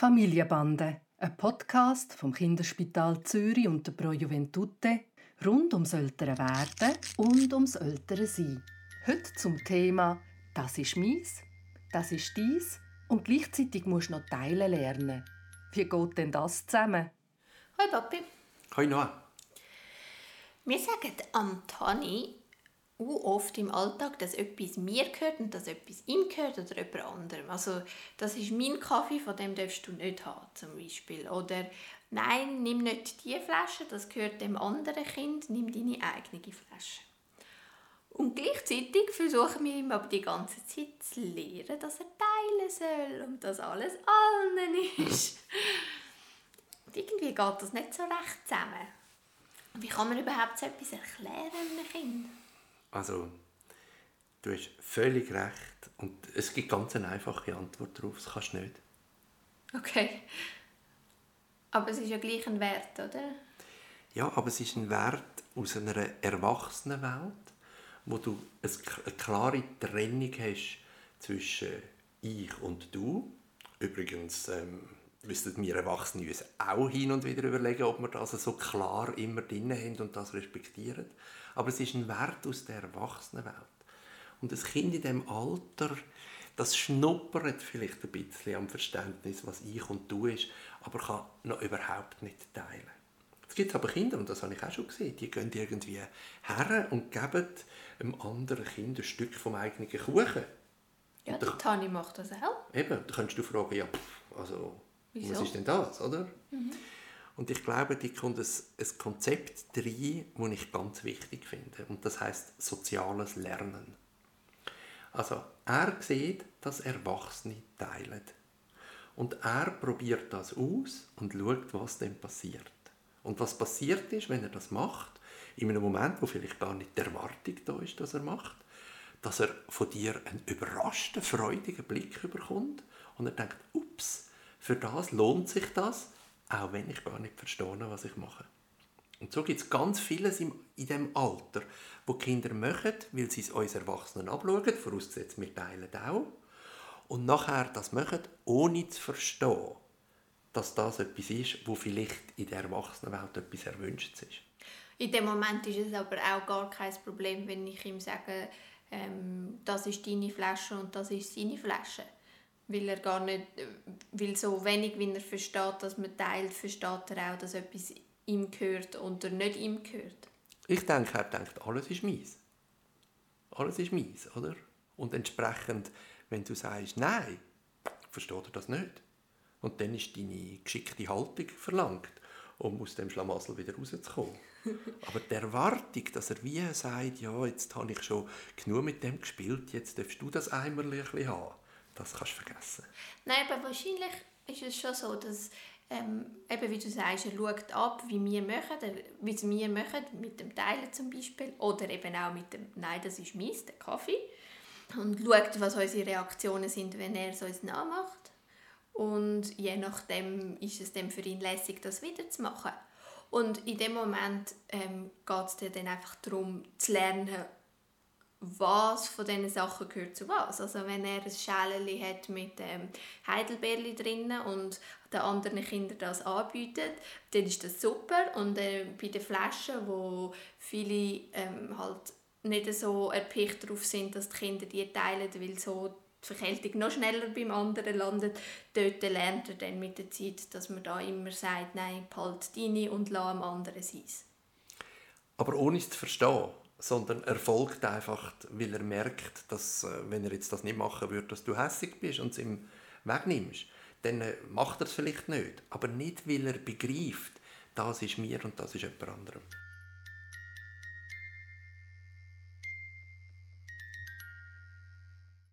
Familienbande, ein Podcast vom Kinderspital Zürich und der Pro Juventute rund ums ältere Werden und ums ältere Sein. Heute zum Thema «Das ist meins», «Das ist dies» und gleichzeitig musst du noch teilen lernen. Wie geht denn das zusammen? Hoi Papi. Hoi Noah. Wir sagen am oft im Alltag, dass etwas mir gehört und dass etwas ihm gehört oder jemand anderem. Also, das ist mein Kaffee, von dem darfst du nicht haben, zum Beispiel. Oder, nein, nimm nicht diese Flasche, das gehört dem anderen Kind, nimm deine eigene Flasche. Und gleichzeitig versuchen wir ihm aber die ganze Zeit zu lehren, dass er teilen soll und dass alles allen ist. Und irgendwie geht das nicht so recht zusammen. Wie kann man überhaupt so etwas erklären einem Kind? Also, du hast völlig recht. Und es gibt ganz eine einfache Antwort darauf. Das kannst du nicht. Okay. Aber es ist ja gleich ein Wert, oder? Ja, aber es ist ein Wert aus einer Erwachsenenwelt, wo du eine klare Trennung hast zwischen ich und du. Übrigens ähm, müssten wir Erwachsene uns auch hin und wieder überlegen, ob wir das so klar immer drin haben und das respektieren. Aber es ist ein Wert aus der Erwachsenenwelt. Und das Kind in diesem Alter, das schnuppert vielleicht ein bisschen am Verständnis, was ich und du ist, aber kann noch überhaupt nicht teilen. Es gibt aber Kinder, und das habe ich auch schon gesehen, die gehen irgendwie her und geben einem anderen Kind ein Stück vom eigenen Kuchen. Ja, der Tani macht das auch. Eben, da kannst du fragen, ja, pff, also, Wieso? was ist denn das, oder? Mhm. Und ich glaube, da kommt ein, ein Konzept rein, das ich ganz wichtig finde. Und das heißt soziales Lernen. Also, er sieht, dass Erwachsene teilen. Und er probiert das aus und schaut, was dann passiert. Und was passiert ist, wenn er das macht, in einem Moment, wo vielleicht gar nicht die Erwartung da ist, dass er macht, dass er von dir einen überraschten, freudigen Blick bekommt und er denkt, ups, für das lohnt sich das, auch wenn ich gar nicht verstehe, was ich mache. Und so gibt es ganz vieles in diesem Alter, wo Kinder machen, weil sie es uns Erwachsenen abschauen, vorausgesetzt wir teilen auch, und nachher das machen, ohne zu verstehen, dass das etwas ist, wo vielleicht in der Erwachsenenwelt etwas erwünscht ist. In dem Moment ist es aber auch gar kein Problem, wenn ich ihm sage, ähm, das ist deine Flasche und das ist seine Flasche. Weil er gar nicht, weil so wenig, wie er versteht, dass man teilt, versteht er auch, dass etwas ihm gehört oder nicht ihm gehört. Ich denke, er denkt, alles ist meins. Alles ist meins, oder? Und entsprechend, wenn du sagst, nein, versteht er das nicht. Und dann ist deine geschickte Haltung verlangt, um aus dem Schlamassel wieder rauszukommen. Aber die Erwartung, dass er wie sagt, ja, jetzt habe ich schon genug mit dem gespielt, jetzt darfst du das einmal haben, das kannst du vergessen. Nein, aber wahrscheinlich ist es schon so, dass ähm, eben wie du sagst, er schaut ab, wie wir machen, wie es wir machen, mit dem Teilen zum Beispiel, oder eben auch mit dem «Nein, das ist meins», der Kaffee, und schaut, was unsere Reaktionen sind, wenn er es uns nachmacht. Und je nachdem ist es dann für ihn lässig, das wieder zu machen. Und in dem Moment ähm, geht es dann einfach darum, zu lernen, was von diesen Sachen gehört zu was. Also wenn er ein Schälchen hat mit ähm, Heidelbeerli drinnen und den anderen Kindern das anbietet, dann ist das super. Und äh, bei den Flaschen, wo viele ähm, halt nicht so erpicht darauf sind, dass die Kinder die teilen, weil so die Verkältung noch schneller beim anderen landet, dort lernt er dann mit der Zeit, dass man da immer sagt, nein, behalt deine und lass am anderen sein. Aber ohne es zu verstehen, sondern er folgt einfach, weil er merkt, dass, äh, wenn er jetzt das nicht machen würde, dass du hässig bist und es ihm wegnimmst, dann äh, macht er es vielleicht nicht. Aber nicht, weil er begreift, das ist mir und das ist jemand anderem.